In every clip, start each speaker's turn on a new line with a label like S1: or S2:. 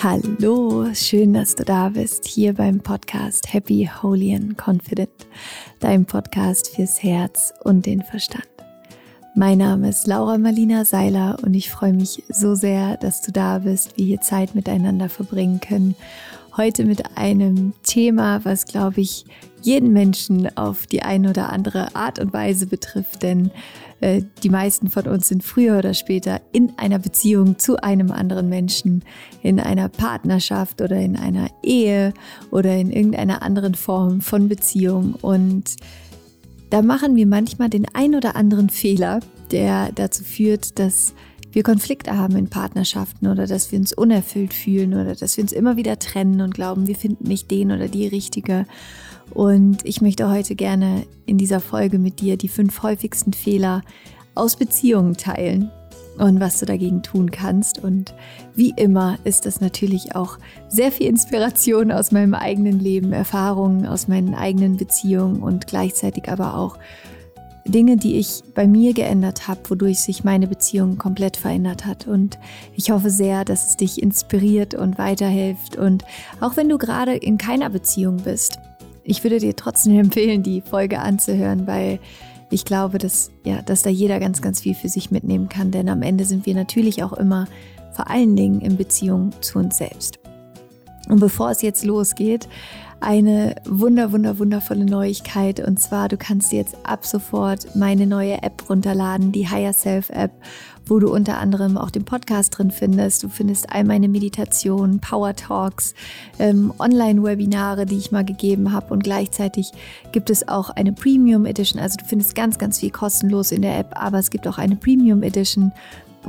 S1: Hallo, schön, dass du da bist, hier beim Podcast Happy, Holy and Confident, dein Podcast fürs Herz und den Verstand. Mein Name ist Laura Marlina Seiler und ich freue mich so sehr, dass du da bist, wir hier Zeit miteinander verbringen können. Heute mit einem Thema, was, glaube ich, jeden Menschen auf die eine oder andere Art und Weise betrifft, denn äh, die meisten von uns sind früher oder später in einer Beziehung zu einem anderen Menschen, in einer Partnerschaft oder in einer Ehe oder in irgendeiner anderen Form von Beziehung. Und da machen wir manchmal den ein oder anderen Fehler, der dazu führt, dass wir Konflikte haben in Partnerschaften oder dass wir uns unerfüllt fühlen oder dass wir uns immer wieder trennen und glauben, wir finden nicht den oder die richtige. Und ich möchte heute gerne in dieser Folge mit dir die fünf häufigsten Fehler aus Beziehungen teilen und was du dagegen tun kannst. Und wie immer ist das natürlich auch sehr viel Inspiration aus meinem eigenen Leben, Erfahrungen aus meinen eigenen Beziehungen und gleichzeitig aber auch Dinge, die ich bei mir geändert habe, wodurch sich meine Beziehung komplett verändert hat. Und ich hoffe sehr, dass es dich inspiriert und weiterhilft. Und auch wenn du gerade in keiner Beziehung bist, ich würde dir trotzdem empfehlen, die Folge anzuhören, weil ich glaube, dass, ja, dass da jeder ganz, ganz viel für sich mitnehmen kann. Denn am Ende sind wir natürlich auch immer vor allen Dingen in Beziehung zu uns selbst. Und bevor es jetzt losgeht, eine wunder, wunder, wundervolle Neuigkeit. Und zwar, du kannst jetzt ab sofort meine neue App runterladen, die Higher Self App, wo du unter anderem auch den Podcast drin findest. Du findest all meine Meditationen, Power Talks, ähm, Online-Webinare, die ich mal gegeben habe. Und gleichzeitig gibt es auch eine Premium Edition. Also du findest ganz, ganz viel kostenlos in der App, aber es gibt auch eine Premium Edition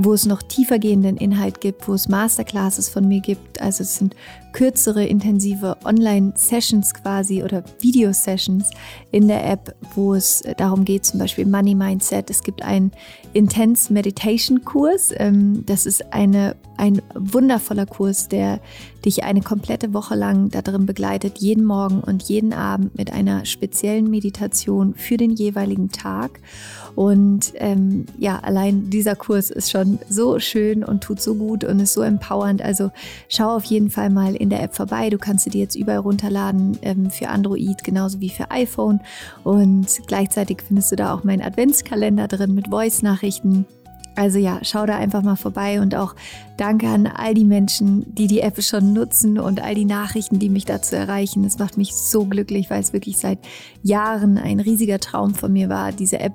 S1: wo es noch tiefergehenden Inhalt gibt, wo es Masterclasses von mir gibt. Also es sind kürzere, intensive Online-Sessions quasi oder Video-Sessions in der App, wo es darum geht, zum Beispiel Money Mindset. Es gibt einen Intense Meditation Kurs. Ähm, das ist eine, ein wundervoller Kurs, der dich eine komplette Woche lang darin begleitet, jeden Morgen und jeden Abend mit einer speziellen Meditation für den jeweiligen Tag. Und ähm, ja, allein dieser Kurs ist schon so schön und tut so gut und ist so empowernd. Also schau auf jeden Fall mal in der App vorbei. Du kannst sie dir jetzt überall runterladen ähm, für Android genauso wie für iPhone. Und gleichzeitig findest du da auch meinen Adventskalender drin mit Voice-Nachrichten. Also ja, schau da einfach mal vorbei und auch danke an all die Menschen, die die App schon nutzen und all die Nachrichten, die mich dazu erreichen. Es macht mich so glücklich, weil es wirklich seit Jahren ein riesiger Traum von mir war, diese App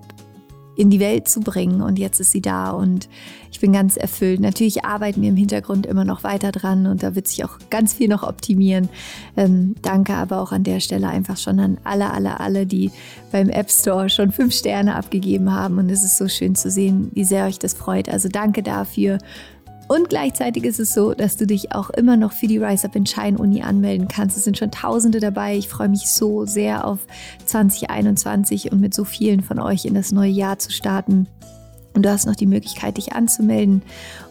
S1: in die Welt zu bringen. Und jetzt ist sie da und ich bin ganz erfüllt. Natürlich arbeiten wir im Hintergrund immer noch weiter dran und da wird sich auch ganz viel noch optimieren. Ähm, danke aber auch an der Stelle einfach schon an alle, alle, alle, die beim App Store schon fünf Sterne abgegeben haben. Und es ist so schön zu sehen, wie sehr euch das freut. Also danke dafür. Und gleichzeitig ist es so, dass du dich auch immer noch für die Rise Up in Shine Uni anmelden kannst. Es sind schon Tausende dabei. Ich freue mich so sehr auf 2021 und mit so vielen von euch in das neue Jahr zu starten. Und du hast noch die Möglichkeit, dich anzumelden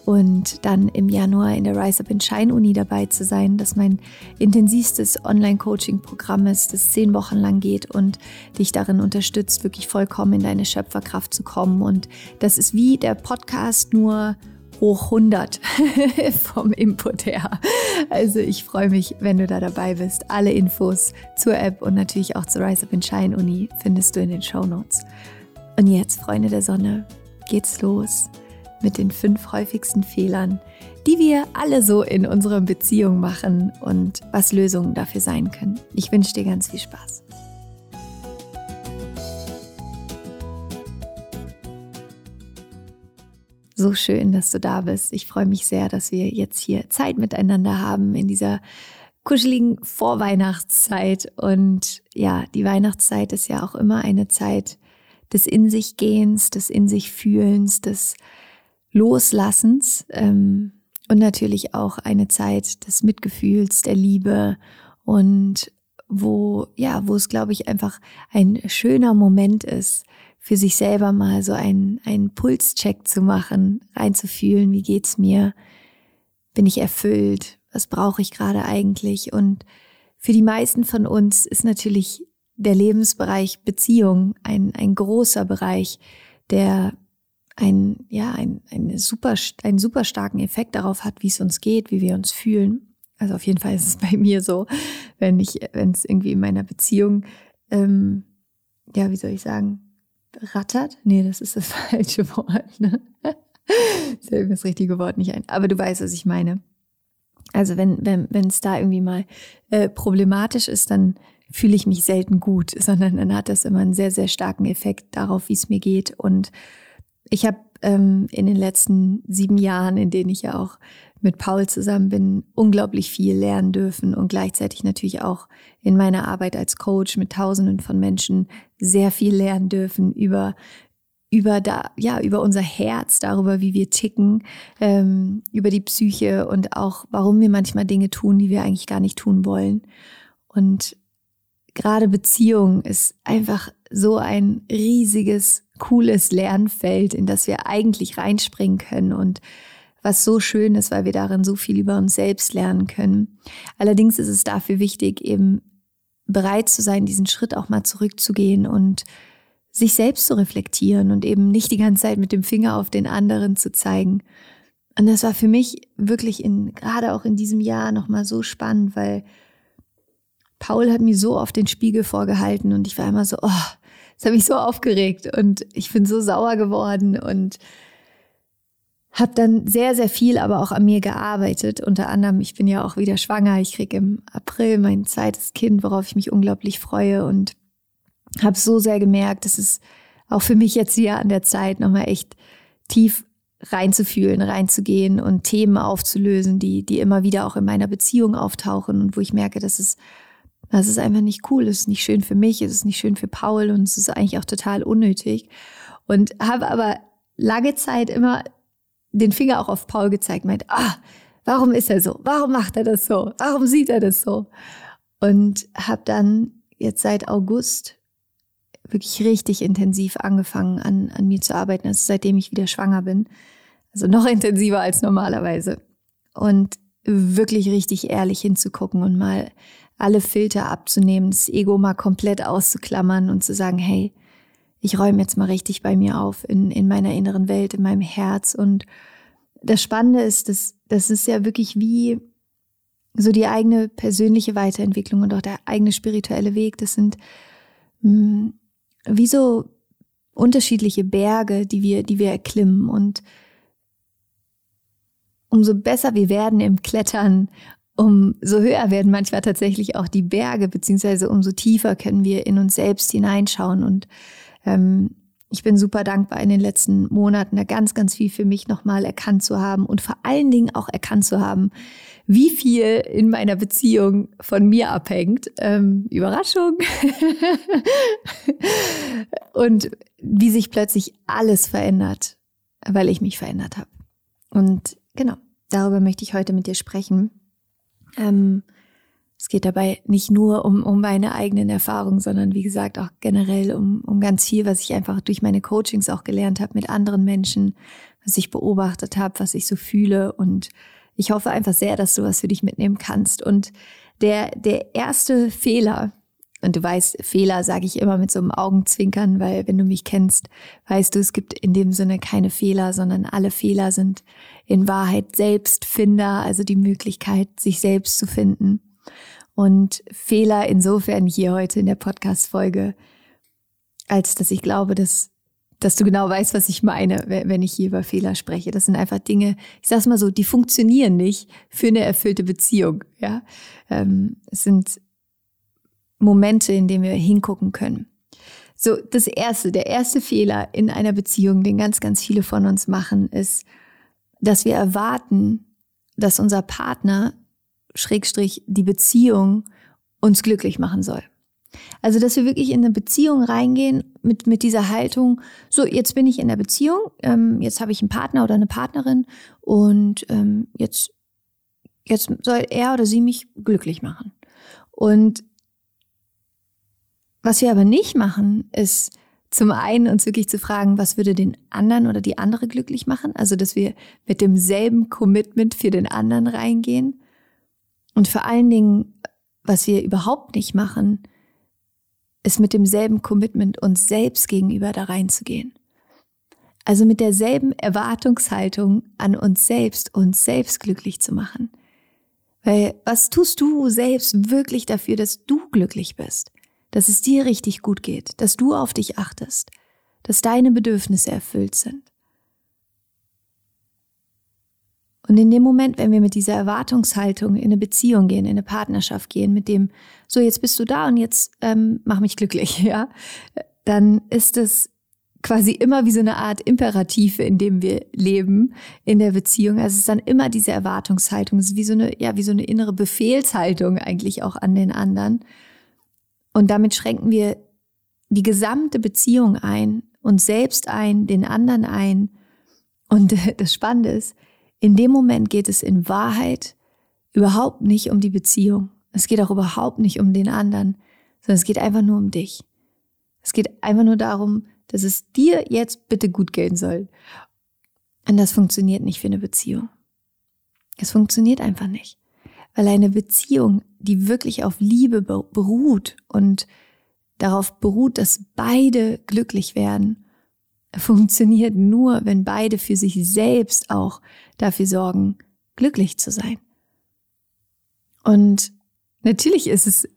S1: und dann im Januar in der Rise Up in Shine Uni dabei zu sein, das mein intensivstes Online-Coaching-Programm ist, das zehn Wochen lang geht und dich darin unterstützt, wirklich vollkommen in deine Schöpferkraft zu kommen. Und das ist wie der Podcast nur hoch 100 vom Input her. Also ich freue mich, wenn du da dabei bist. Alle Infos zur App und natürlich auch zur Rise Up in Shine Uni findest du in den Show Notes. Und jetzt, Freunde der Sonne, geht's los mit den fünf häufigsten Fehlern, die wir alle so in unserer Beziehung machen und was Lösungen dafür sein können. Ich wünsche dir ganz viel Spaß. So schön, dass du da bist. Ich freue mich sehr, dass wir jetzt hier Zeit miteinander haben in dieser kuscheligen Vorweihnachtszeit. Und ja, die Weihnachtszeit ist ja auch immer eine Zeit des In sich Gehens, des In sich Fühlens, des Loslassens ähm, und natürlich auch eine Zeit des Mitgefühls, der Liebe und wo, ja, wo es, glaube ich, einfach ein schöner Moment ist, für sich selber mal so einen, einen Pulscheck zu machen, reinzufühlen, wie geht's mir? Bin ich erfüllt? Was brauche ich gerade eigentlich? Und für die meisten von uns ist natürlich der Lebensbereich Beziehung ein, ein großer Bereich, der ein, ja, ein, eine super, einen super starken Effekt darauf hat, wie es uns geht, wie wir uns fühlen. Also auf jeden Fall ist es bei mir so, wenn ich, wenn es irgendwie in meiner Beziehung, ähm, ja, wie soll ich sagen, rattert? Nee, das ist das falsche Wort. Ne? Fällt mir das richtige Wort nicht ein. Aber du weißt, was ich meine. Also wenn wenn wenn es da irgendwie mal äh, problematisch ist, dann fühle ich mich selten gut, sondern dann hat das immer einen sehr sehr starken Effekt darauf, wie es mir geht. Und ich habe ähm, in den letzten sieben Jahren, in denen ich ja auch mit Paul zusammen bin, unglaublich viel lernen dürfen und gleichzeitig natürlich auch in meiner Arbeit als Coach mit Tausenden von Menschen sehr viel lernen dürfen über über da ja über unser Herz, darüber, wie wir ticken, ähm, über die Psyche und auch warum wir manchmal Dinge tun, die wir eigentlich gar nicht tun wollen. Und gerade Beziehung ist einfach so ein riesiges, cooles Lernfeld, in das wir eigentlich reinspringen können und was so schön ist, weil wir darin so viel über uns selbst lernen können. Allerdings ist es dafür wichtig, eben bereit zu sein, diesen Schritt auch mal zurückzugehen und sich selbst zu reflektieren und eben nicht die ganze Zeit mit dem Finger auf den anderen zu zeigen. Und das war für mich wirklich in, gerade auch in diesem Jahr nochmal so spannend, weil Paul hat mir so oft den Spiegel vorgehalten und ich war immer so, oh, das hat mich so aufgeregt und ich bin so sauer geworden und habe dann sehr, sehr viel aber auch an mir gearbeitet. Unter anderem, ich bin ja auch wieder schwanger. Ich kriege im April mein zweites Kind, worauf ich mich unglaublich freue und habe so sehr gemerkt, dass es auch für mich jetzt hier an der Zeit nochmal echt tief reinzufühlen, reinzugehen und Themen aufzulösen, die, die immer wieder auch in meiner Beziehung auftauchen und wo ich merke, dass es, das ist einfach nicht cool, es ist nicht schön für mich, es ist nicht schön für Paul und es ist eigentlich auch total unnötig. Und habe aber lange Zeit immer den Finger auch auf Paul gezeigt, meint, ah, warum ist er so? Warum macht er das so? Warum sieht er das so? Und habe dann jetzt seit August wirklich richtig intensiv angefangen an, an mir zu arbeiten, also seitdem ich wieder schwanger bin. Also noch intensiver als normalerweise. Und wirklich richtig ehrlich hinzugucken und mal alle Filter abzunehmen, das Ego mal komplett auszuklammern und zu sagen, hey, ich räume jetzt mal richtig bei mir auf in, in meiner inneren Welt, in meinem Herz. Und das Spannende ist, dass das ist ja wirklich wie so die eigene persönliche Weiterentwicklung und auch der eigene spirituelle Weg. Das sind mh, hm, wie so unterschiedliche Berge, die wir, die wir erklimmen. Und umso besser wir werden im Klettern, umso höher werden manchmal tatsächlich auch die Berge, beziehungsweise umso tiefer können wir in uns selbst hineinschauen und ähm, ich bin super dankbar, in den letzten Monaten da ganz, ganz viel für mich nochmal erkannt zu haben und vor allen Dingen auch erkannt zu haben, wie viel in meiner Beziehung von mir abhängt. Ähm, Überraschung. und wie sich plötzlich alles verändert, weil ich mich verändert habe. Und genau, darüber möchte ich heute mit dir sprechen. Ähm, es geht dabei nicht nur um, um meine eigenen Erfahrungen, sondern wie gesagt auch generell um, um ganz viel, was ich einfach durch meine Coachings auch gelernt habe mit anderen Menschen, was ich beobachtet habe, was ich so fühle. Und ich hoffe einfach sehr, dass du was für dich mitnehmen kannst. Und der, der erste Fehler, und du weißt, Fehler sage ich immer mit so einem Augenzwinkern, weil wenn du mich kennst, weißt du, es gibt in dem Sinne keine Fehler, sondern alle Fehler sind in Wahrheit Selbstfinder, also die Möglichkeit, sich selbst zu finden. Und Fehler insofern hier heute in der Podcast-Folge, als dass ich glaube, dass, dass du genau weißt, was ich meine, wenn ich hier über Fehler spreche. Das sind einfach Dinge, ich sag's mal so, die funktionieren nicht für eine erfüllte Beziehung. Ja, ähm, es sind Momente, in denen wir hingucken können. So, das erste, der erste Fehler in einer Beziehung, den ganz, ganz viele von uns machen, ist, dass wir erwarten, dass unser Partner Schrägstrich die Beziehung uns glücklich machen soll. Also, dass wir wirklich in eine Beziehung reingehen mit, mit dieser Haltung, so, jetzt bin ich in der Beziehung, ähm, jetzt habe ich einen Partner oder eine Partnerin und ähm, jetzt, jetzt soll er oder sie mich glücklich machen. Und was wir aber nicht machen, ist zum einen uns wirklich zu fragen, was würde den anderen oder die andere glücklich machen? Also, dass wir mit demselben Commitment für den anderen reingehen und vor allen Dingen, was wir überhaupt nicht machen, ist mit demselben Commitment uns selbst gegenüber da reinzugehen. Also mit derselben Erwartungshaltung an uns selbst, uns selbst glücklich zu machen. Weil was tust du selbst wirklich dafür, dass du glücklich bist? Dass es dir richtig gut geht, dass du auf dich achtest, dass deine Bedürfnisse erfüllt sind. Und in dem Moment, wenn wir mit dieser Erwartungshaltung in eine Beziehung gehen, in eine Partnerschaft gehen, mit dem, so jetzt bist du da und jetzt ähm, mach mich glücklich, ja, dann ist es quasi immer wie so eine Art Imperativ, in dem wir leben in der Beziehung. Also es ist dann immer diese Erwartungshaltung, es ist wie so eine, ja, wie so eine innere Befehlshaltung eigentlich auch an den anderen. Und damit schränken wir die gesamte Beziehung ein, uns selbst ein, den anderen ein. Und das Spannende ist, in dem Moment geht es in Wahrheit überhaupt nicht um die Beziehung. Es geht auch überhaupt nicht um den anderen, sondern es geht einfach nur um dich. Es geht einfach nur darum, dass es dir jetzt bitte gut gehen soll. Und das funktioniert nicht für eine Beziehung. Es funktioniert einfach nicht. Weil eine Beziehung, die wirklich auf Liebe beruht und darauf beruht, dass beide glücklich werden, funktioniert nur, wenn beide für sich selbst auch dafür sorgen, glücklich zu sein. Und natürlich ist es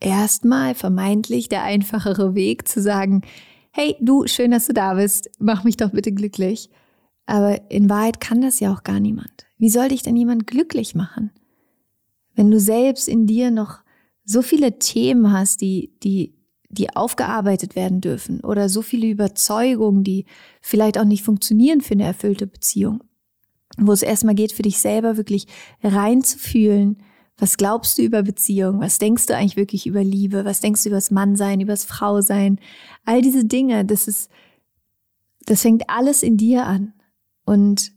S1: erstmal vermeintlich der einfachere Weg zu sagen, hey du, schön, dass du da bist, mach mich doch bitte glücklich. Aber in Wahrheit kann das ja auch gar niemand. Wie soll dich denn jemand glücklich machen? Wenn du selbst in dir noch so viele Themen hast, die, die die aufgearbeitet werden dürfen oder so viele Überzeugungen, die vielleicht auch nicht funktionieren für eine erfüllte Beziehung. Wo es erstmal geht, für dich selber wirklich reinzufühlen, was glaubst du über Beziehung? Was denkst du eigentlich wirklich über Liebe? Was denkst du über das Mannsein, über das Frausein? All diese Dinge, das ist, das fängt alles in dir an. Und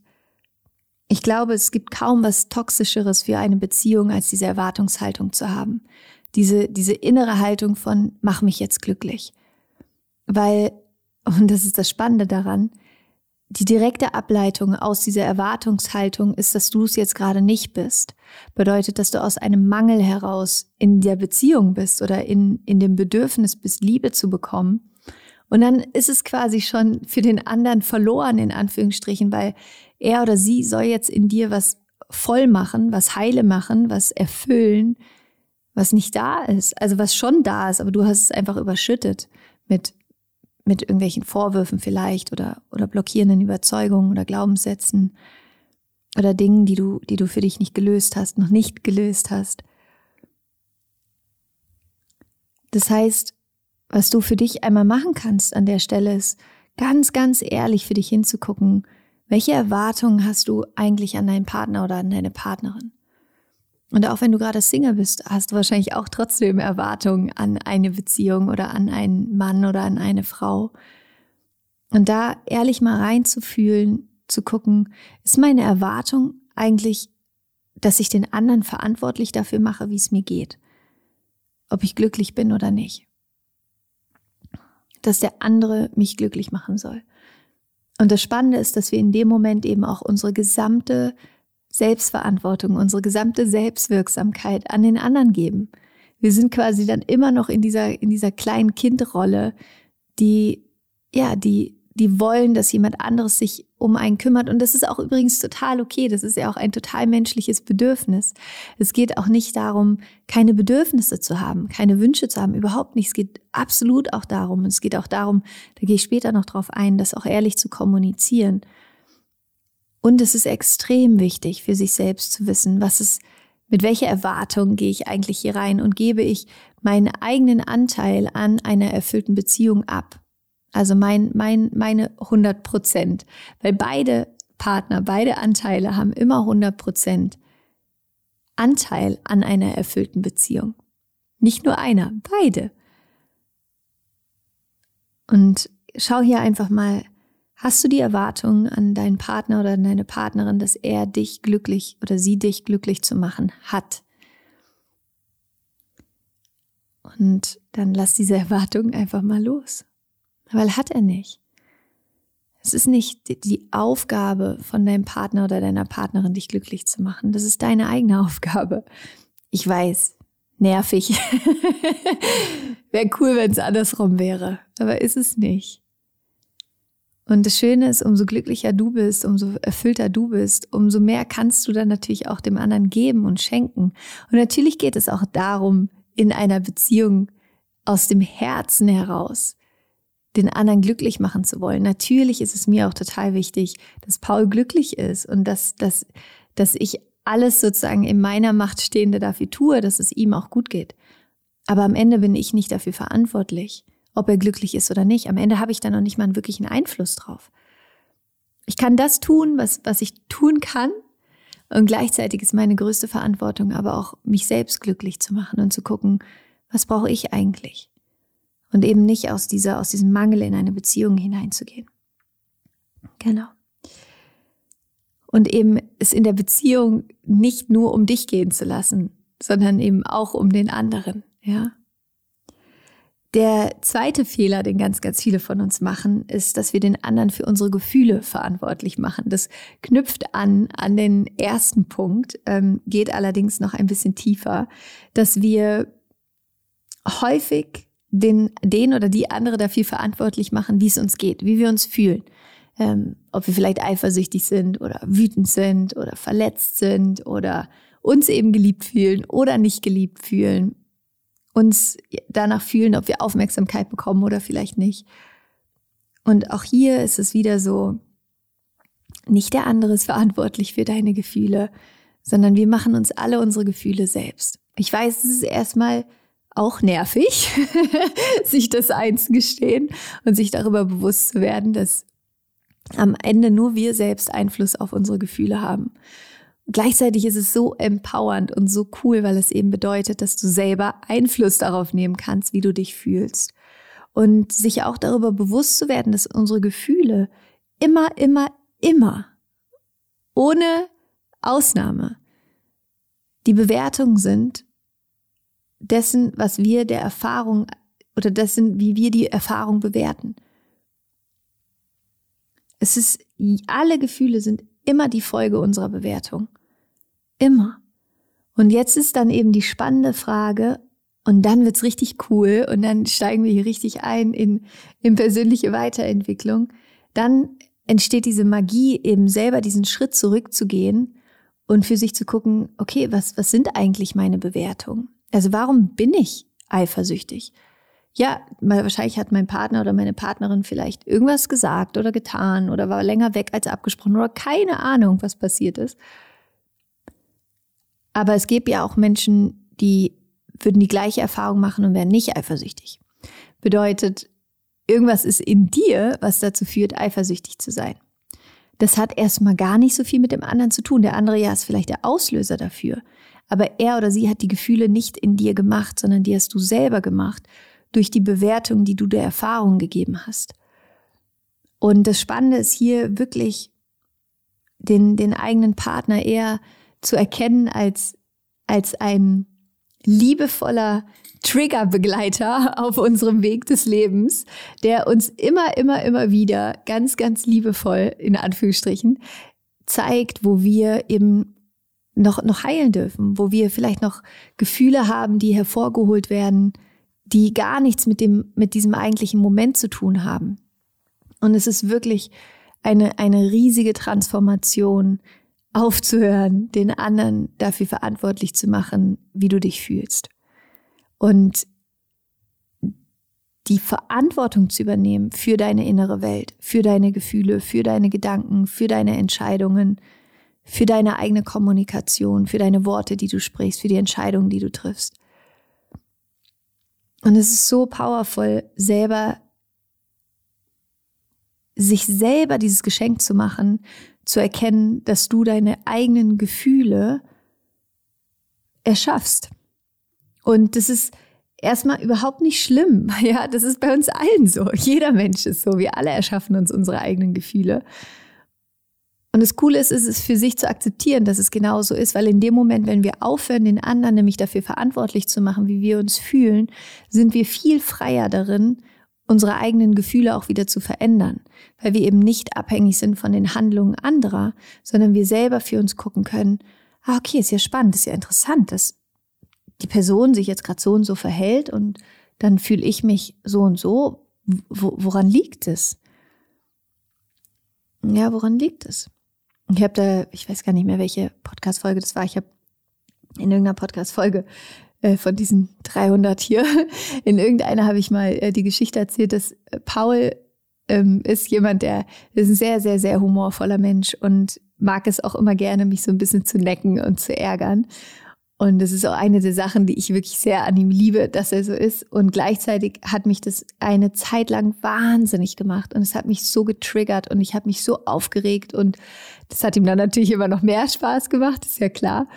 S1: ich glaube, es gibt kaum was Toxischeres für eine Beziehung, als diese Erwartungshaltung zu haben diese, diese innere Haltung von, mach mich jetzt glücklich. Weil, und das ist das Spannende daran, die direkte Ableitung aus dieser Erwartungshaltung ist, dass du es jetzt gerade nicht bist. Bedeutet, dass du aus einem Mangel heraus in der Beziehung bist oder in, in dem Bedürfnis bist, Liebe zu bekommen. Und dann ist es quasi schon für den anderen verloren, in Anführungsstrichen, weil er oder sie soll jetzt in dir was voll machen, was heile machen, was erfüllen, was nicht da ist, also was schon da ist, aber du hast es einfach überschüttet mit, mit irgendwelchen Vorwürfen vielleicht oder, oder blockierenden Überzeugungen oder Glaubenssätzen oder Dingen, die du, die du für dich nicht gelöst hast, noch nicht gelöst hast. Das heißt, was du für dich einmal machen kannst an der Stelle ist, ganz, ganz ehrlich für dich hinzugucken, welche Erwartungen hast du eigentlich an deinen Partner oder an deine Partnerin? Und auch wenn du gerade Single bist, hast du wahrscheinlich auch trotzdem Erwartungen an eine Beziehung oder an einen Mann oder an eine Frau. Und da ehrlich mal reinzufühlen, zu gucken, ist meine Erwartung eigentlich, dass ich den anderen verantwortlich dafür mache, wie es mir geht. Ob ich glücklich bin oder nicht. Dass der andere mich glücklich machen soll. Und das Spannende ist, dass wir in dem Moment eben auch unsere gesamte Selbstverantwortung, unsere gesamte Selbstwirksamkeit an den anderen geben. Wir sind quasi dann immer noch in dieser, in dieser kleinen Kindrolle, die, ja, die, die wollen, dass jemand anderes sich um einen kümmert. Und das ist auch übrigens total okay. Das ist ja auch ein total menschliches Bedürfnis. Es geht auch nicht darum, keine Bedürfnisse zu haben, keine Wünsche zu haben. Überhaupt nicht. Es geht absolut auch darum. Es geht auch darum, da gehe ich später noch drauf ein, das auch ehrlich zu kommunizieren. Und es ist extrem wichtig für sich selbst zu wissen, was ist, mit welcher Erwartung gehe ich eigentlich hier rein und gebe ich meinen eigenen Anteil an einer erfüllten Beziehung ab. Also mein, mein, meine 100 Prozent. Weil beide Partner, beide Anteile haben immer 100 Prozent Anteil an einer erfüllten Beziehung. Nicht nur einer, beide. Und schau hier einfach mal, Hast du die Erwartung an deinen Partner oder an deine Partnerin, dass er dich glücklich oder sie dich glücklich zu machen hat? Und dann lass diese Erwartung einfach mal los. Weil hat er nicht. Es ist nicht die Aufgabe von deinem Partner oder deiner Partnerin, dich glücklich zu machen. Das ist deine eigene Aufgabe. Ich weiß, nervig. wäre cool, wenn es andersrum wäre. Aber ist es nicht. Und das Schöne ist, umso glücklicher du bist, umso erfüllter du bist, umso mehr kannst du dann natürlich auch dem anderen geben und schenken. Und natürlich geht es auch darum, in einer Beziehung aus dem Herzen heraus den anderen glücklich machen zu wollen. Natürlich ist es mir auch total wichtig, dass Paul glücklich ist und dass, dass, dass ich alles sozusagen in meiner Macht Stehende dafür tue, dass es ihm auch gut geht. Aber am Ende bin ich nicht dafür verantwortlich ob er glücklich ist oder nicht. Am Ende habe ich da noch nicht mal einen wirklichen Einfluss drauf. Ich kann das tun, was, was ich tun kann. Und gleichzeitig ist meine größte Verantwortung aber auch, mich selbst glücklich zu machen und zu gucken, was brauche ich eigentlich? Und eben nicht aus dieser, aus diesem Mangel in eine Beziehung hineinzugehen. Genau. Und eben es in der Beziehung nicht nur um dich gehen zu lassen, sondern eben auch um den anderen, ja. Der zweite Fehler, den ganz, ganz viele von uns machen, ist, dass wir den anderen für unsere Gefühle verantwortlich machen. Das knüpft an an den ersten Punkt, ähm, geht allerdings noch ein bisschen tiefer, dass wir häufig den, den oder die andere dafür verantwortlich machen, wie es uns geht, wie wir uns fühlen. Ähm, ob wir vielleicht eifersüchtig sind oder wütend sind oder verletzt sind oder uns eben geliebt fühlen oder nicht geliebt fühlen uns danach fühlen, ob wir Aufmerksamkeit bekommen oder vielleicht nicht. Und auch hier ist es wieder so, nicht der andere ist verantwortlich für deine Gefühle, sondern wir machen uns alle unsere Gefühle selbst. Ich weiß, es ist erstmal auch nervig, sich das einzugestehen und sich darüber bewusst zu werden, dass am Ende nur wir selbst Einfluss auf unsere Gefühle haben. Gleichzeitig ist es so empowernd und so cool, weil es eben bedeutet, dass du selber Einfluss darauf nehmen kannst, wie du dich fühlst. Und sich auch darüber bewusst zu werden, dass unsere Gefühle immer, immer, immer, ohne Ausnahme, die Bewertung sind dessen, was wir der Erfahrung oder dessen, wie wir die Erfahrung bewerten. Es ist, alle Gefühle sind immer die Folge unserer Bewertung. Immer. Und jetzt ist dann eben die spannende Frage, und dann wird's richtig cool und dann steigen wir hier richtig ein in, in persönliche Weiterentwicklung. Dann entsteht diese Magie, eben selber diesen Schritt zurückzugehen und für sich zu gucken, okay, was, was sind eigentlich meine Bewertungen? Also warum bin ich eifersüchtig? Ja, wahrscheinlich hat mein Partner oder meine Partnerin vielleicht irgendwas gesagt oder getan oder war länger weg als abgesprochen oder keine Ahnung, was passiert ist. Aber es gibt ja auch Menschen, die würden die gleiche Erfahrung machen und wären nicht eifersüchtig. Bedeutet, irgendwas ist in dir, was dazu führt, eifersüchtig zu sein. Das hat erstmal gar nicht so viel mit dem anderen zu tun. Der andere ja ist vielleicht der Auslöser dafür. Aber er oder sie hat die Gefühle nicht in dir gemacht, sondern die hast du selber gemacht durch die Bewertung, die du der Erfahrung gegeben hast. Und das Spannende ist hier wirklich den, den eigenen Partner eher zu erkennen als, als ein liebevoller Triggerbegleiter auf unserem Weg des Lebens, der uns immer, immer, immer wieder ganz, ganz liebevoll in Anführungsstrichen zeigt, wo wir eben noch, noch heilen dürfen, wo wir vielleicht noch Gefühle haben, die hervorgeholt werden, die gar nichts mit dem, mit diesem eigentlichen Moment zu tun haben. Und es ist wirklich eine, eine riesige Transformation, aufzuhören, den anderen dafür verantwortlich zu machen, wie du dich fühlst. Und die Verantwortung zu übernehmen für deine innere Welt, für deine Gefühle, für deine Gedanken, für deine Entscheidungen, für deine eigene Kommunikation, für deine Worte, die du sprichst, für die Entscheidungen, die du triffst. Und es ist so powerful, selber sich selber dieses Geschenk zu machen, zu erkennen, dass du deine eigenen Gefühle erschaffst. Und das ist erstmal überhaupt nicht schlimm. Ja, das ist bei uns allen so. Jeder Mensch ist so. Wir alle erschaffen uns unsere eigenen Gefühle. Und das Coole ist, ist es für sich zu akzeptieren, dass es genau so ist, weil in dem Moment, wenn wir aufhören, den anderen nämlich dafür verantwortlich zu machen, wie wir uns fühlen, sind wir viel freier darin, unsere eigenen Gefühle auch wieder zu verändern, weil wir eben nicht abhängig sind von den Handlungen anderer, sondern wir selber für uns gucken können, ah, okay, ist ja spannend, ist ja interessant, dass die Person sich jetzt gerade so und so verhält und dann fühle ich mich so und so. woran liegt es? ja, woran liegt es? Ich habe da, ich weiß gar nicht mehr, welche Podcast-Folge das war. Ich habe in irgendeiner Podcast-Folge äh, von diesen 300 hier, in irgendeiner habe ich mal äh, die Geschichte erzählt, dass äh, Paul ähm, ist jemand, der ist ein sehr, sehr, sehr humorvoller Mensch und mag es auch immer gerne, mich so ein bisschen zu necken und zu ärgern. Und das ist auch eine der Sachen, die ich wirklich sehr an ihm liebe, dass er so ist. Und gleichzeitig hat mich das eine Zeit lang wahnsinnig gemacht. Und es hat mich so getriggert und ich habe mich so aufgeregt. Und das hat ihm dann natürlich immer noch mehr Spaß gemacht, ist ja klar.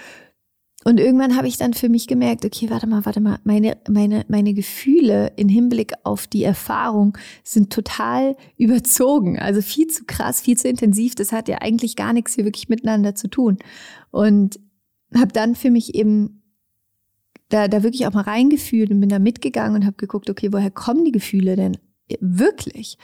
S1: Und irgendwann habe ich dann für mich gemerkt, okay, warte mal, warte mal, meine, meine, meine Gefühle im Hinblick auf die Erfahrung sind total überzogen. Also viel zu krass, viel zu intensiv. Das hat ja eigentlich gar nichts hier wirklich miteinander zu tun. Und habe dann für mich eben da, da wirklich auch mal reingefühlt und bin da mitgegangen und habe geguckt, okay, woher kommen die Gefühle denn wirklich?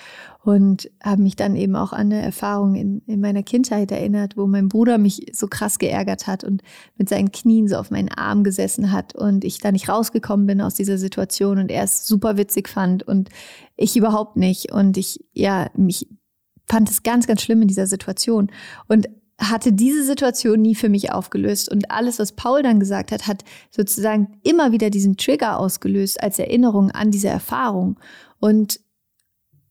S1: Und habe mich dann eben auch an eine Erfahrung in, in meiner Kindheit erinnert, wo mein Bruder mich so krass geärgert hat und mit seinen Knien so auf meinen Arm gesessen hat und ich da nicht rausgekommen bin aus dieser Situation und er es super witzig fand und ich überhaupt nicht. Und ich, ja, mich fand es ganz, ganz schlimm in dieser Situation. Und hatte diese Situation nie für mich aufgelöst. Und alles, was Paul dann gesagt hat, hat sozusagen immer wieder diesen Trigger ausgelöst als Erinnerung an diese Erfahrung. Und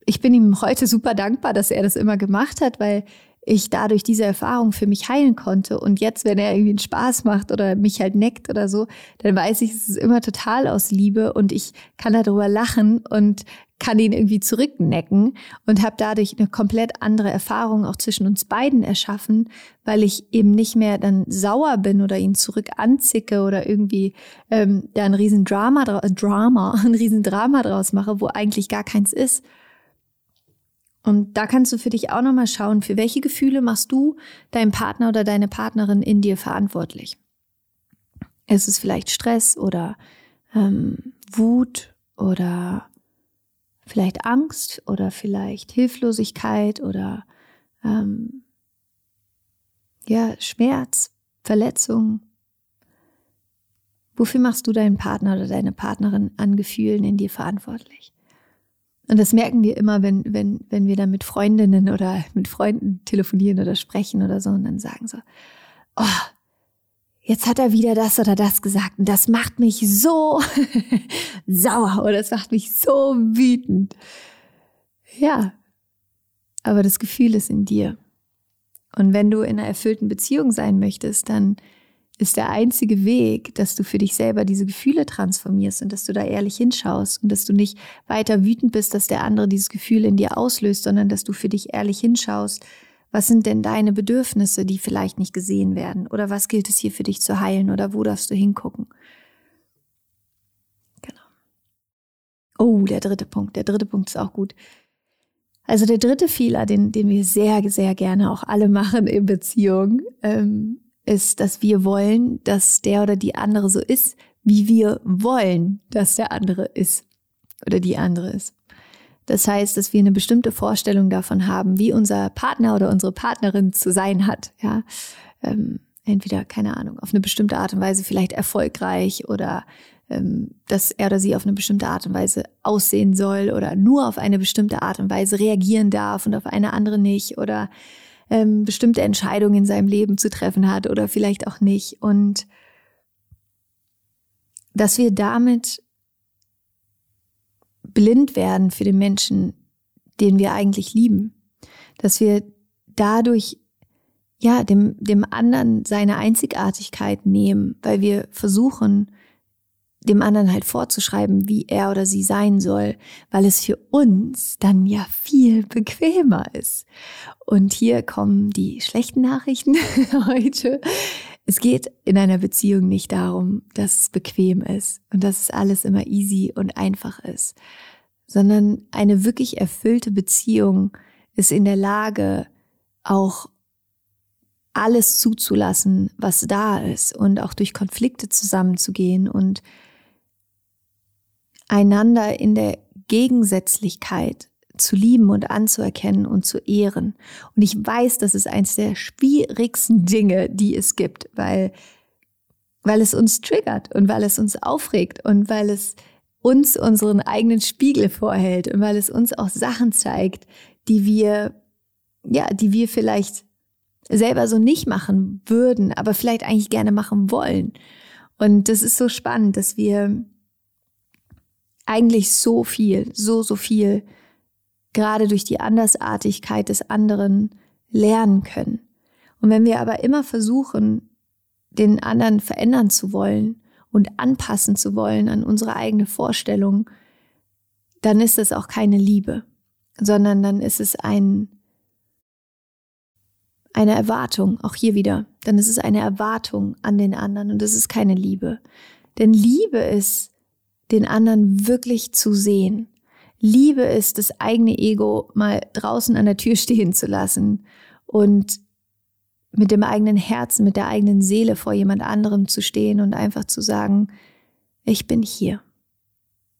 S1: ich bin ihm heute super dankbar, dass er das immer gemacht hat, weil ich dadurch diese Erfahrung für mich heilen konnte. Und jetzt, wenn er irgendwie einen Spaß macht oder mich halt neckt oder so, dann weiß ich, es ist immer total aus Liebe und ich kann darüber lachen und kann ihn irgendwie zurücknecken und habe dadurch eine komplett andere Erfahrung auch zwischen uns beiden erschaffen, weil ich eben nicht mehr dann sauer bin oder ihn zurück anzicke oder irgendwie ähm, da ein riesen Drama, Drama, ein riesen Drama draus mache, wo eigentlich gar keins ist. Und da kannst du für dich auch nochmal schauen, für welche Gefühle machst du deinen Partner oder deine Partnerin in dir verantwortlich? Ist es vielleicht Stress oder ähm, Wut oder vielleicht Angst oder vielleicht Hilflosigkeit oder ähm, ja, Schmerz, Verletzung. Wofür machst du deinen Partner oder deine Partnerin an Gefühlen in dir verantwortlich? Und das merken wir immer, wenn, wenn, wenn wir dann mit Freundinnen oder mit Freunden telefonieren oder sprechen oder so und dann sagen so, oh, jetzt hat er wieder das oder das gesagt und das macht mich so sauer oder das macht mich so wütend. Ja, aber das Gefühl ist in dir. Und wenn du in einer erfüllten Beziehung sein möchtest, dann ist der einzige Weg, dass du für dich selber diese Gefühle transformierst und dass du da ehrlich hinschaust und dass du nicht weiter wütend bist, dass der andere dieses Gefühl in dir auslöst, sondern dass du für dich ehrlich hinschaust, was sind denn deine Bedürfnisse, die vielleicht nicht gesehen werden? Oder was gilt es hier für dich zu heilen? Oder wo darfst du hingucken? Genau. Oh, der dritte Punkt. Der dritte Punkt ist auch gut. Also der dritte Fehler, den, den wir sehr, sehr gerne auch alle machen in Beziehungen, ähm, ist, dass wir wollen, dass der oder die andere so ist, wie wir wollen, dass der andere ist oder die andere ist. Das heißt, dass wir eine bestimmte Vorstellung davon haben, wie unser Partner oder unsere Partnerin zu sein hat. Ja, ähm, entweder keine Ahnung auf eine bestimmte Art und Weise vielleicht erfolgreich oder ähm, dass er oder sie auf eine bestimmte Art und Weise aussehen soll oder nur auf eine bestimmte Art und Weise reagieren darf und auf eine andere nicht oder ähm, bestimmte Entscheidungen in seinem Leben zu treffen hat oder vielleicht auch nicht. Und dass wir damit blind werden für den Menschen, den wir eigentlich lieben. Dass wir dadurch ja dem, dem anderen seine Einzigartigkeit nehmen, weil wir versuchen, dem anderen halt vorzuschreiben, wie er oder sie sein soll, weil es für uns dann ja viel bequemer ist. Und hier kommen die schlechten Nachrichten heute. Es geht in einer Beziehung nicht darum, dass es bequem ist und dass es alles immer easy und einfach ist, sondern eine wirklich erfüllte Beziehung ist in der Lage, auch alles zuzulassen, was da ist und auch durch Konflikte zusammenzugehen und einander in der Gegensätzlichkeit zu lieben und anzuerkennen und zu ehren. Und ich weiß, das ist eines der schwierigsten Dinge, die es gibt, weil, weil es uns triggert und weil es uns aufregt und weil es uns unseren eigenen Spiegel vorhält und weil es uns auch Sachen zeigt, die wir ja, die wir vielleicht selber so nicht machen würden, aber vielleicht eigentlich gerne machen wollen. Und das ist so spannend, dass wir eigentlich so viel, so, so viel gerade durch die Andersartigkeit des anderen lernen können. Und wenn wir aber immer versuchen, den anderen verändern zu wollen und anpassen zu wollen an unsere eigene Vorstellung, dann ist es auch keine Liebe, sondern dann ist es ein, eine Erwartung, auch hier wieder. Dann ist es eine Erwartung an den anderen und das ist keine Liebe. Denn Liebe ist, den anderen wirklich zu sehen. Liebe ist, das eigene Ego mal draußen an der Tür stehen zu lassen und mit dem eigenen Herzen, mit der eigenen Seele vor jemand anderem zu stehen und einfach zu sagen, ich bin hier.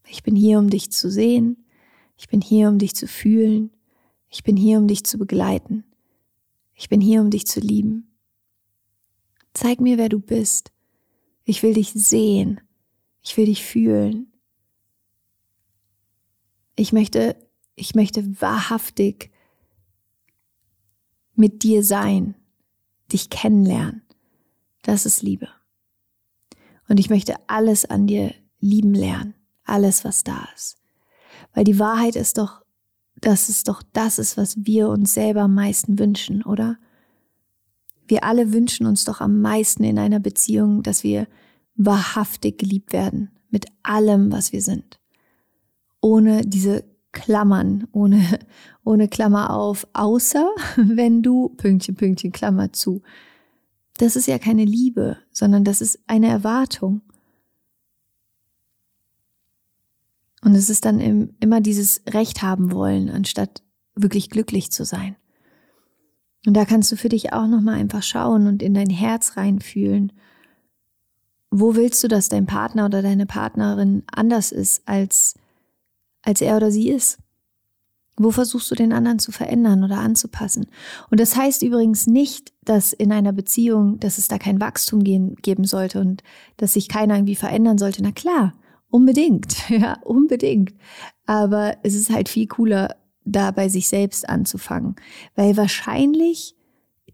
S1: Ich bin hier, um dich zu sehen. Ich bin hier, um dich zu fühlen. Ich bin hier, um dich zu begleiten. Ich bin hier, um dich zu lieben. Zeig mir, wer du bist. Ich will dich sehen. Ich will dich fühlen. Ich möchte, ich möchte wahrhaftig mit dir sein, dich kennenlernen. Das ist Liebe. Und ich möchte alles an dir lieben lernen, alles, was da ist. Weil die Wahrheit ist doch, dass es doch das ist, was wir uns selber am meisten wünschen, oder? Wir alle wünschen uns doch am meisten in einer Beziehung, dass wir wahrhaftig geliebt werden, mit allem, was wir sind. Ohne diese Klammern, ohne, ohne Klammer auf, außer wenn du Pünktchen, Pünktchen, Klammer zu. Das ist ja keine Liebe, sondern das ist eine Erwartung. Und es ist dann im, immer dieses Recht haben wollen, anstatt wirklich glücklich zu sein. Und da kannst du für dich auch nochmal einfach schauen und in dein Herz reinfühlen. Wo willst du, dass dein Partner oder deine Partnerin anders ist als als er oder sie ist? Wo versuchst du den anderen zu verändern oder anzupassen? Und das heißt übrigens nicht, dass in einer Beziehung, dass es da kein Wachstum gehen, geben sollte und dass sich keiner irgendwie verändern sollte. Na klar, unbedingt, ja, unbedingt. Aber es ist halt viel cooler, da bei sich selbst anzufangen, weil wahrscheinlich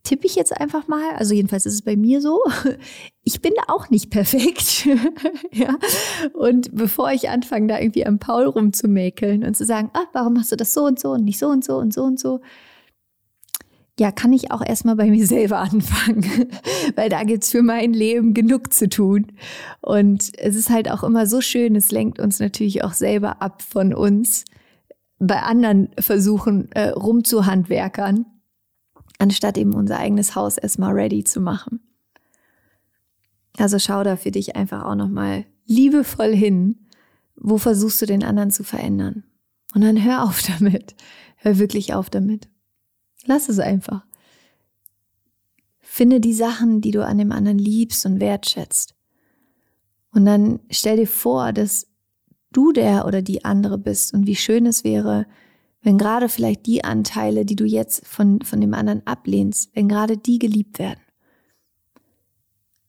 S1: tippe ich jetzt einfach mal, also jedenfalls ist es bei mir so, ich bin auch nicht perfekt. ja. Und bevor ich anfange, da irgendwie am Paul rumzumäkeln und zu sagen, ah, warum machst du das so und so und nicht so und so und so und so, ja, kann ich auch erstmal bei mir selber anfangen, weil da gibt's für mein Leben genug zu tun. Und es ist halt auch immer so schön, es lenkt uns natürlich auch selber ab von uns, bei anderen versuchen, äh, rumzuhandwerkern anstatt eben unser eigenes Haus erstmal ready zu machen. Also schau da für dich einfach auch nochmal liebevoll hin, wo versuchst du den anderen zu verändern. Und dann hör auf damit. Hör wirklich auf damit. Lass es einfach. Finde die Sachen, die du an dem anderen liebst und wertschätzt. Und dann stell dir vor, dass du der oder die andere bist und wie schön es wäre, wenn gerade vielleicht die Anteile, die du jetzt von, von dem anderen ablehnst, wenn gerade die geliebt werden.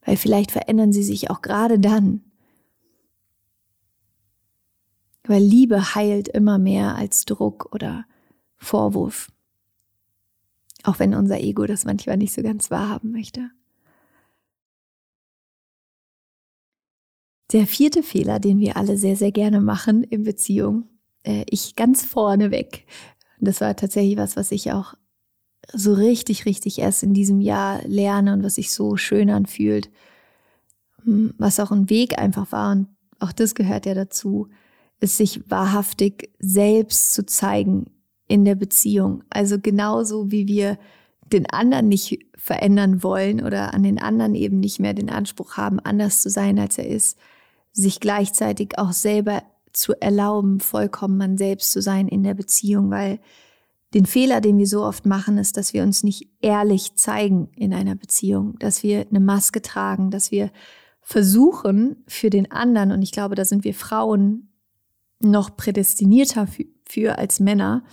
S1: Weil vielleicht verändern sie sich auch gerade dann. Weil Liebe heilt immer mehr als Druck oder Vorwurf. Auch wenn unser Ego das manchmal nicht so ganz wahrhaben möchte. Der vierte Fehler, den wir alle sehr, sehr gerne machen in Beziehung, äh, ich ganz vorne weg. Das war tatsächlich was, was ich auch so richtig, richtig erst in diesem Jahr lerne und was sich so schön anfühlt. Hm, was auch ein Weg einfach war und auch das gehört ja dazu, ist sich wahrhaftig selbst zu zeigen in der Beziehung. Also genauso wie wir den anderen nicht verändern wollen oder an den anderen eben nicht mehr den Anspruch haben, anders zu sein, als er ist, sich gleichzeitig auch selber zu erlauben, vollkommen man selbst zu sein in der Beziehung, weil den Fehler, den wir so oft machen, ist, dass wir uns nicht ehrlich zeigen in einer Beziehung, dass wir eine Maske tragen, dass wir versuchen für den anderen, und ich glaube, da sind wir Frauen noch prädestinierter für, als Männer,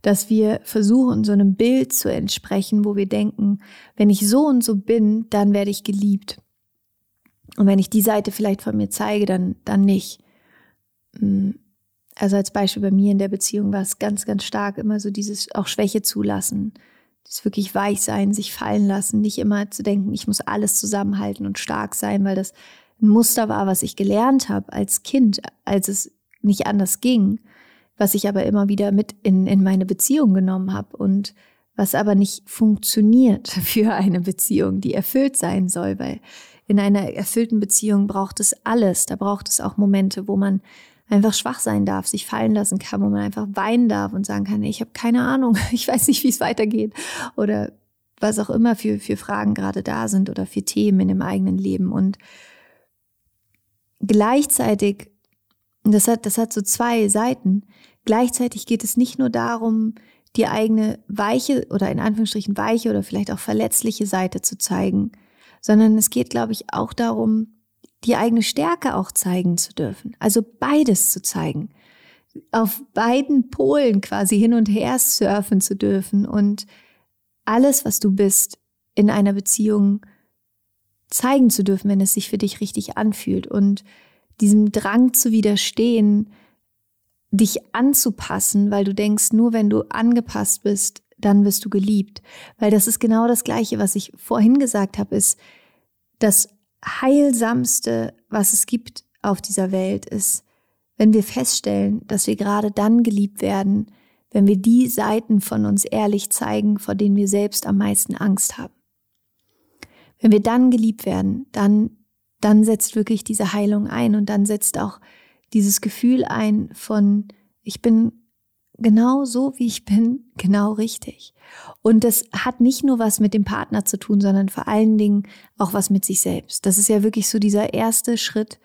S1: dass wir versuchen, so einem Bild zu entsprechen, wo wir denken, wenn ich so und so bin, dann werde ich geliebt. Und wenn ich die Seite vielleicht von mir zeige, dann, dann nicht. Mm, also als Beispiel bei mir in der Beziehung war es ganz, ganz stark immer so dieses auch Schwäche zulassen, das wirklich weich sein, sich fallen lassen, nicht immer zu denken, ich muss alles zusammenhalten und stark sein, weil das ein Muster war, was ich gelernt habe als Kind, als es nicht anders ging, was ich aber immer wieder mit in, in meine Beziehung genommen habe und was aber nicht funktioniert für eine Beziehung, die erfüllt sein soll, weil in einer erfüllten Beziehung braucht es alles. Da braucht es auch Momente, wo man einfach schwach sein darf, sich fallen lassen kann, wo man einfach weinen darf und sagen kann, ich habe keine Ahnung, ich weiß nicht, wie es weitergeht oder was auch immer für, für Fragen gerade da sind oder für Themen in dem eigenen Leben. Und gleichzeitig, das hat, das hat so zwei Seiten, gleichzeitig geht es nicht nur darum, die eigene weiche oder in Anführungsstrichen weiche oder vielleicht auch verletzliche Seite zu zeigen, sondern es geht, glaube ich, auch darum, die eigene Stärke auch zeigen zu dürfen. Also beides zu zeigen. Auf beiden Polen quasi hin und her surfen zu dürfen und alles, was du bist, in einer Beziehung zeigen zu dürfen, wenn es sich für dich richtig anfühlt und diesem Drang zu widerstehen, dich anzupassen, weil du denkst, nur wenn du angepasst bist, dann wirst du geliebt. Weil das ist genau das Gleiche, was ich vorhin gesagt habe, ist, das Heilsamste, was es gibt auf dieser Welt, ist, wenn wir feststellen, dass wir gerade dann geliebt werden, wenn wir die Seiten von uns ehrlich zeigen, vor denen wir selbst am meisten Angst haben. Wenn wir dann geliebt werden, dann, dann setzt wirklich diese Heilung ein und dann setzt auch dieses Gefühl ein von, ich bin genau so, wie ich bin, genau richtig. Und das hat nicht nur was mit dem Partner zu tun, sondern vor allen Dingen auch was mit sich selbst. Das ist ja wirklich so dieser erste Schritt,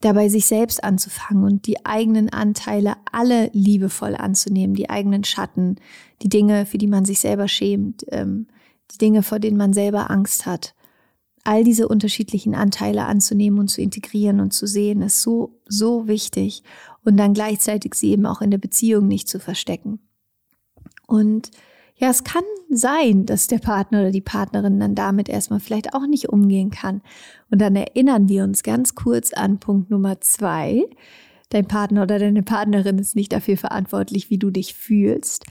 S1: dabei sich selbst anzufangen und die eigenen Anteile alle liebevoll anzunehmen, die eigenen Schatten, die Dinge, für die man sich selber schämt, ähm, die Dinge, vor denen man selber Angst hat all diese unterschiedlichen Anteile anzunehmen und zu integrieren und zu sehen, ist so, so wichtig. Und dann gleichzeitig sie eben auch in der Beziehung nicht zu verstecken. Und ja, es kann sein, dass der Partner oder die Partnerin dann damit erstmal vielleicht auch nicht umgehen kann. Und dann erinnern wir uns ganz kurz an Punkt Nummer zwei. Dein Partner oder deine Partnerin ist nicht dafür verantwortlich, wie du dich fühlst.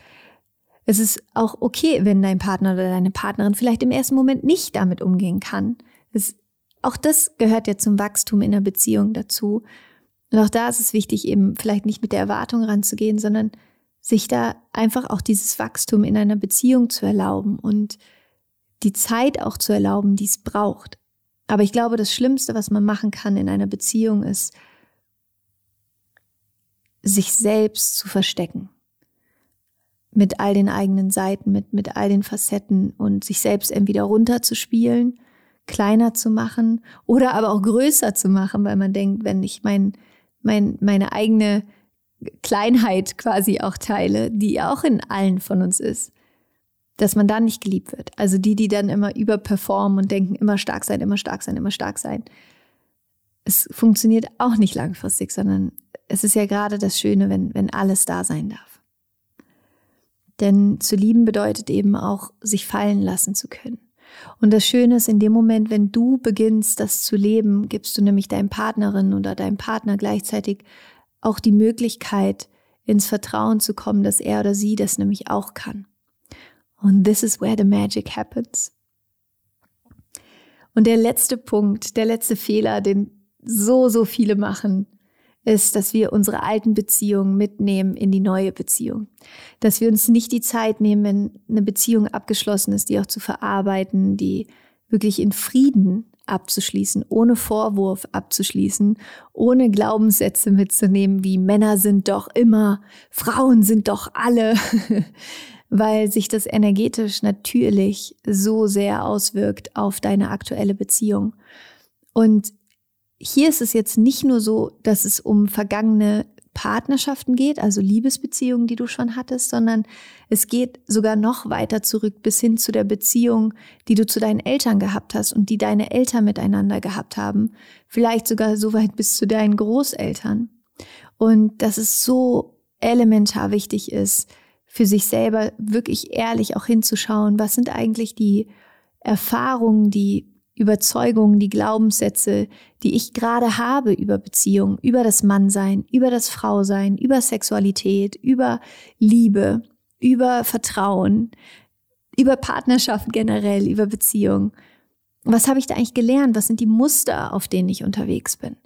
S1: Es ist auch okay, wenn dein Partner oder deine Partnerin vielleicht im ersten Moment nicht damit umgehen kann. Es, auch das gehört ja zum Wachstum in der Beziehung dazu. Und auch da ist es wichtig, eben vielleicht nicht mit der Erwartung ranzugehen, sondern sich da einfach auch dieses Wachstum in einer Beziehung zu erlauben und die Zeit auch zu erlauben, die es braucht. Aber ich glaube, das Schlimmste, was man machen kann in einer Beziehung, ist, sich selbst zu verstecken mit all den eigenen Seiten, mit, mit all den Facetten und sich selbst entweder runterzuspielen, kleiner zu machen oder aber auch größer zu machen, weil man denkt, wenn ich mein, mein, meine eigene Kleinheit quasi auch teile, die auch in allen von uns ist, dass man dann nicht geliebt wird. Also die, die dann immer überperformen und denken, immer stark sein, immer stark sein, immer stark sein. Es funktioniert auch nicht langfristig, sondern es ist ja gerade das Schöne, wenn, wenn alles da sein darf. Denn zu lieben bedeutet eben auch, sich fallen lassen zu können. Und das Schöne ist, in dem Moment, wenn du beginnst, das zu leben, gibst du nämlich deinem Partnerin oder deinem Partner gleichzeitig auch die Möglichkeit, ins Vertrauen zu kommen, dass er oder sie das nämlich auch kann. Und this is where the magic happens. Und der letzte Punkt, der letzte Fehler, den so, so viele machen, ist, dass wir unsere alten Beziehungen mitnehmen in die neue Beziehung. Dass wir uns nicht die Zeit nehmen, wenn eine Beziehung abgeschlossen ist, die auch zu verarbeiten, die wirklich in Frieden abzuschließen, ohne Vorwurf abzuschließen, ohne Glaubenssätze mitzunehmen, wie Männer sind doch immer, Frauen sind doch alle, weil sich das energetisch natürlich so sehr auswirkt auf deine aktuelle Beziehung. Und hier ist es jetzt nicht nur so, dass es um vergangene Partnerschaften geht, also Liebesbeziehungen, die du schon hattest, sondern es geht sogar noch weiter zurück bis hin zu der Beziehung, die du zu deinen Eltern gehabt hast und die deine Eltern miteinander gehabt haben, vielleicht sogar so weit bis zu deinen Großeltern. Und dass es so elementar wichtig ist, für sich selber wirklich ehrlich auch hinzuschauen, was sind eigentlich die Erfahrungen, die Überzeugungen, die Glaubenssätze, die ich gerade habe über Beziehungen, über das Mannsein, über das Frausein, über Sexualität, über Liebe, über Vertrauen. über Partnerschaft generell, über Beziehungen. Was habe ich da eigentlich gelernt? Was sind die Muster, auf denen ich unterwegs bin?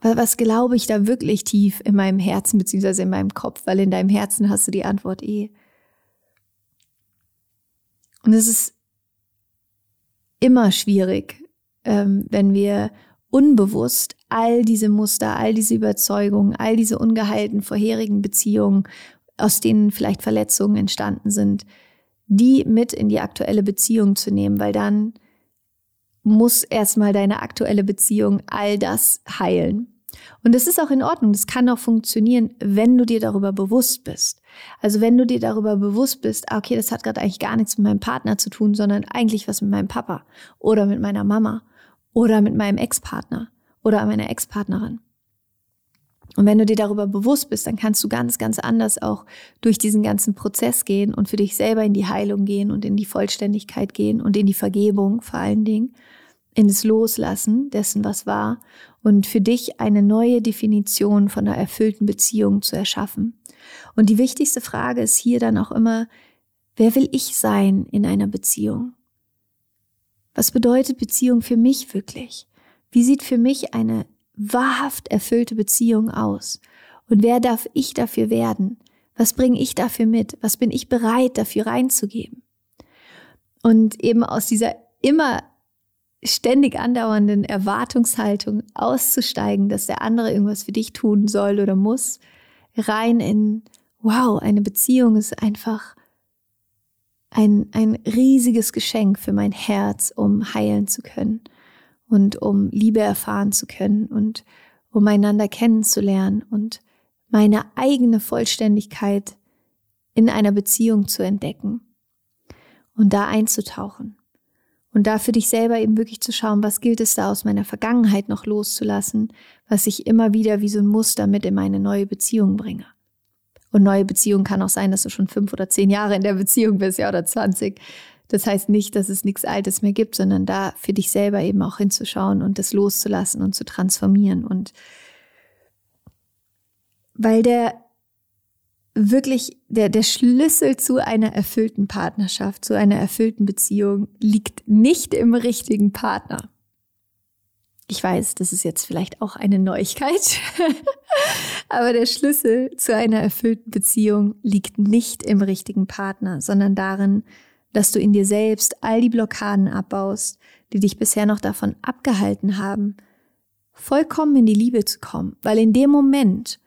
S1: Was, glaube ich da wirklich tief in meinem Herzen beziehungsweise in meinem Kopf? Weil in deinem Herzen hast du die Antwort eh. Und es ist immer schwierig, ähm, wenn wir unbewusst all diese Muster, all diese Überzeugungen, all diese ungeheilten vorherigen Beziehungen, aus denen vielleicht Verletzungen entstanden sind, die mit in die aktuelle Beziehung zu nehmen, weil dann muss erstmal deine aktuelle Beziehung all das heilen. Und das ist auch in Ordnung. Das kann auch funktionieren, wenn du dir darüber bewusst bist. Also wenn du dir darüber bewusst bist, ah, okay, das hat gerade eigentlich gar nichts mit meinem Partner zu tun, sondern eigentlich was mit meinem Papa oder mit meiner Mama oder mit meinem Ex-Partner oder meiner Ex-Partnerin. Und wenn du dir darüber bewusst bist, dann kannst du ganz, ganz anders auch durch diesen ganzen Prozess gehen und für dich selber in die Heilung gehen und in die Vollständigkeit gehen und in die Vergebung vor allen Dingen, in das Loslassen dessen, was war und für dich eine neue Definition von einer erfüllten Beziehung zu erschaffen. Und die wichtigste Frage ist hier dann auch immer, wer will ich sein in einer Beziehung? Was bedeutet Beziehung für mich wirklich? Wie sieht für mich eine wahrhaft erfüllte Beziehung aus? Und wer darf ich dafür werden? Was bringe ich dafür mit? Was bin ich bereit dafür reinzugeben? Und eben aus dieser immer ständig andauernden Erwartungshaltung auszusteigen, dass der andere irgendwas für dich tun soll oder muss, rein in, wow, eine Beziehung ist einfach ein, ein riesiges Geschenk für mein Herz, um heilen zu können und um Liebe erfahren zu können und um einander kennenzulernen und meine eigene Vollständigkeit in einer Beziehung zu entdecken und da einzutauchen. Und da für dich selber eben wirklich zu schauen, was gilt es da aus meiner Vergangenheit noch loszulassen, was ich immer wieder wie so ein Muster mit in meine neue Beziehung bringe. Und neue Beziehung kann auch sein, dass du schon fünf oder zehn Jahre in der Beziehung bist, ja, oder zwanzig. Das heißt nicht, dass es nichts Altes mehr gibt, sondern da für dich selber eben auch hinzuschauen und das loszulassen und zu transformieren. Und weil der wirklich der, der Schlüssel zu einer erfüllten Partnerschaft, zu einer erfüllten Beziehung liegt nicht im richtigen Partner. Ich weiß, das ist jetzt vielleicht auch eine Neuigkeit, aber der Schlüssel zu einer erfüllten Beziehung liegt nicht im richtigen Partner, sondern darin, dass du in dir selbst all die Blockaden abbaust, die dich bisher noch davon abgehalten haben, vollkommen in die Liebe zu kommen, weil in dem Moment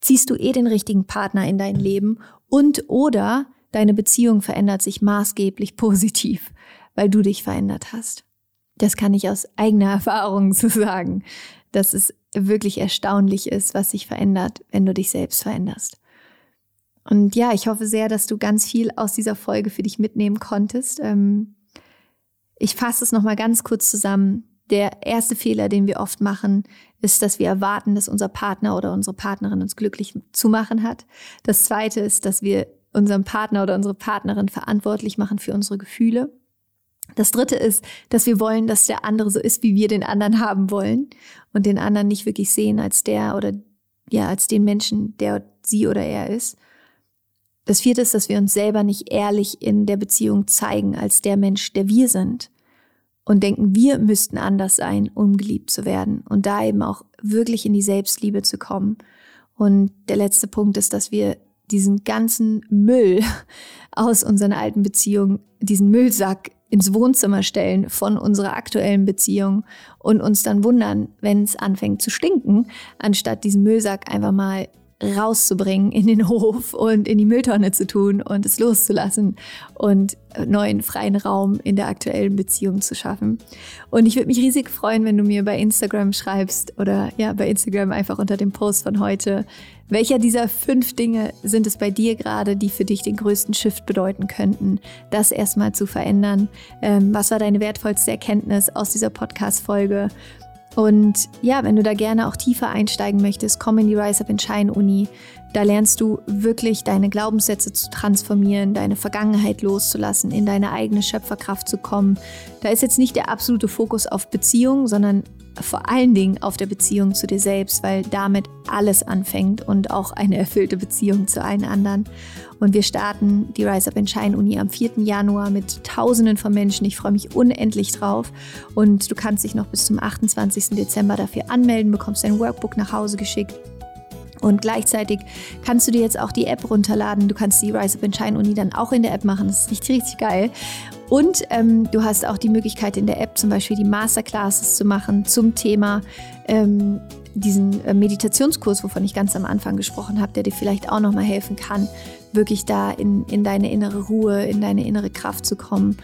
S1: ziehst du eh den richtigen Partner in dein Leben und oder deine Beziehung verändert sich maßgeblich positiv, weil du dich verändert hast. Das kann ich aus eigener Erfahrung so sagen, dass es wirklich erstaunlich ist, was sich verändert, wenn du dich selbst veränderst. Und ja, ich hoffe sehr, dass du ganz viel aus dieser Folge für dich mitnehmen konntest. Ähm, ich fasse es nochmal ganz kurz zusammen. Der erste Fehler, den wir oft machen, ist, dass wir erwarten, dass unser Partner oder unsere Partnerin uns glücklich zu machen hat. Das zweite ist, dass wir unseren Partner oder unsere Partnerin verantwortlich machen für unsere Gefühle. Das dritte ist, dass wir wollen, dass der andere so ist, wie wir den anderen haben wollen und den anderen nicht wirklich sehen als der oder ja, als den Menschen, der sie oder er ist. Das vierte ist, dass wir uns selber nicht ehrlich in der Beziehung zeigen als der Mensch, der wir sind und denken, wir müssten anders sein, um geliebt zu werden und da eben auch wirklich in die Selbstliebe zu kommen. Und der letzte Punkt ist, dass wir diesen ganzen Müll aus unseren alten Beziehungen, diesen Müllsack ins Wohnzimmer stellen von unserer aktuellen Beziehung und uns dann wundern, wenn es anfängt zu stinken, anstatt diesen Müllsack einfach mal rauszubringen in den Hof und in die Mülltonne zu tun und es loszulassen und neuen freien Raum in der aktuellen Beziehung zu schaffen. Und ich würde mich riesig freuen, wenn du mir bei Instagram schreibst oder ja, bei Instagram einfach unter dem Post von heute, welcher dieser fünf Dinge sind es bei dir gerade, die für dich den größten Shift bedeuten könnten, das erstmal zu verändern? Ähm, was war deine wertvollste Erkenntnis aus dieser Podcast-Folge? Und ja, wenn du da gerne auch tiefer einsteigen möchtest, komm in die Rise Up in Shine Uni. Da lernst du wirklich deine Glaubenssätze zu transformieren, deine Vergangenheit loszulassen, in deine eigene Schöpferkraft zu kommen. Da ist jetzt nicht der absolute Fokus auf Beziehung, sondern vor allen Dingen auf der Beziehung zu dir selbst, weil damit alles anfängt und auch eine erfüllte Beziehung zu allen anderen. Und wir starten die Rise Up and Shine Uni am 4. Januar mit Tausenden von Menschen. Ich freue mich unendlich drauf. Und du kannst dich noch bis zum 28. Dezember dafür anmelden, bekommst dein Workbook nach Hause geschickt. Und gleichzeitig kannst du dir jetzt auch die App runterladen. Du kannst die Rise Up and Shine Uni dann auch in der App machen. Das ist richtig, richtig geil. Und ähm, du hast auch die Möglichkeit in der App zum Beispiel die Masterclasses zu machen zum Thema ähm, diesen äh, Meditationskurs, wovon ich ganz am Anfang gesprochen habe, der dir vielleicht auch nochmal helfen kann, wirklich da in, in deine innere Ruhe, in deine innere Kraft zu kommen.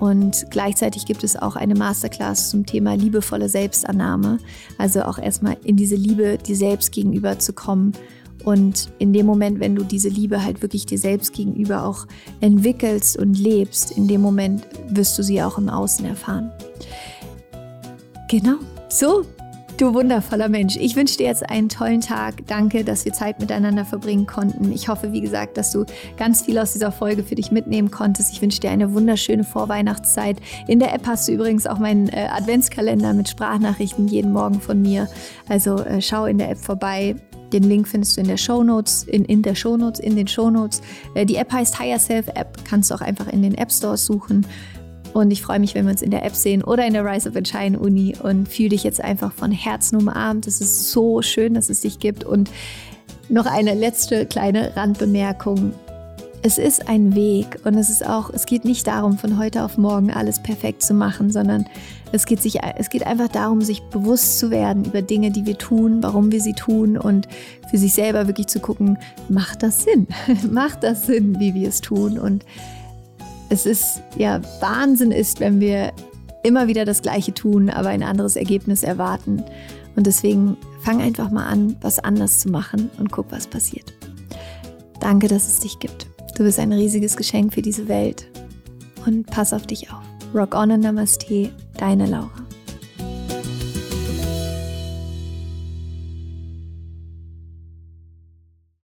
S1: Und gleichzeitig gibt es auch eine Masterclass zum Thema liebevolle Selbstannahme. Also auch erstmal in diese Liebe dir selbst gegenüber zu kommen und in dem Moment, wenn du diese Liebe halt wirklich dir selbst gegenüber auch entwickelst und lebst, in dem Moment wirst du sie auch im Außen erfahren. Genau. So, du wundervoller Mensch. Ich wünsche dir jetzt einen tollen Tag. Danke, dass wir Zeit miteinander verbringen konnten. Ich hoffe, wie gesagt, dass du ganz viel aus dieser Folge für dich mitnehmen konntest. Ich wünsche dir eine wunderschöne Vorweihnachtszeit. In der App hast du übrigens auch meinen äh, Adventskalender mit Sprachnachrichten jeden Morgen von mir. Also äh, schau in der App vorbei. Den Link findest du in der Show Notes, in, in der Show Notes, in den Show Notes. Äh, die App heißt Higher Self App, kannst du auch einfach in den App Stores suchen. Und ich freue mich, wenn wir uns in der App sehen oder in der Rise of and Shine Uni und fühle dich jetzt einfach von Herzen umarmt. Es ist so schön, dass es dich gibt. Und noch eine letzte kleine Randbemerkung. Es ist ein Weg und es ist auch, es geht nicht darum, von heute auf morgen alles perfekt zu machen, sondern es geht, sich, es geht einfach darum, sich bewusst zu werden über Dinge, die wir tun, warum wir sie tun und für sich selber wirklich zu gucken, macht das Sinn? macht das Sinn, wie wir es tun? Und es ist ja Wahnsinn ist, wenn wir immer wieder das Gleiche tun, aber ein anderes Ergebnis erwarten. Und deswegen fang einfach mal an, was anders zu machen und guck, was passiert. Danke, dass es dich gibt. Du bist ein riesiges Geschenk für diese Welt. Und pass auf dich auf. Rock on und Namaste, deine Laura.